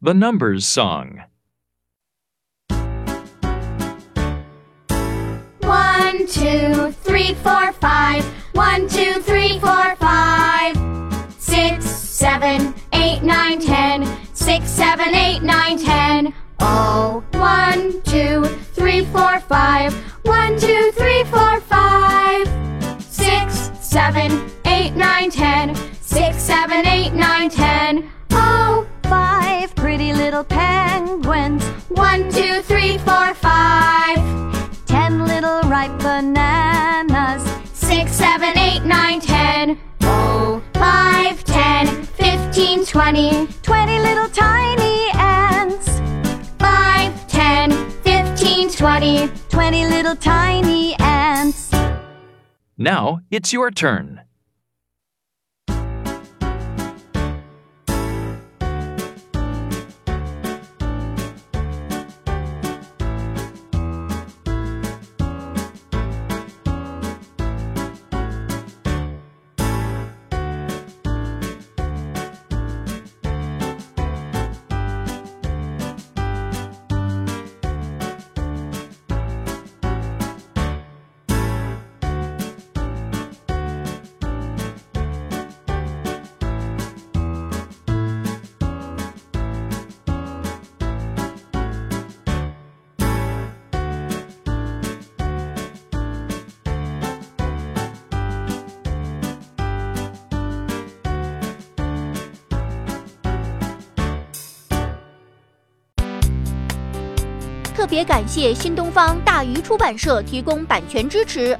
The Numbers Song. One, two, three, four, five. One, two, three, four, five. Six, seven, eight, nine, ten. Six, seven, eight, nine, ten. Oh, one, two, three, four, five. One, two, three, four, five. Six, seven, eight, nine, ten. Six, seven, eight, nine, ten. Oh, Five pretty little penguins, one, two, three, four, five. ten little ripe bananas, Six, seven, eight, nine, ten. Oh, five, ten, fifteen, twenty. twenty little tiny ants, Five, ten, fifteen, twenty. twenty little tiny ants. Now it's your turn. 特别感谢新东方大鱼出版社提供版权支持。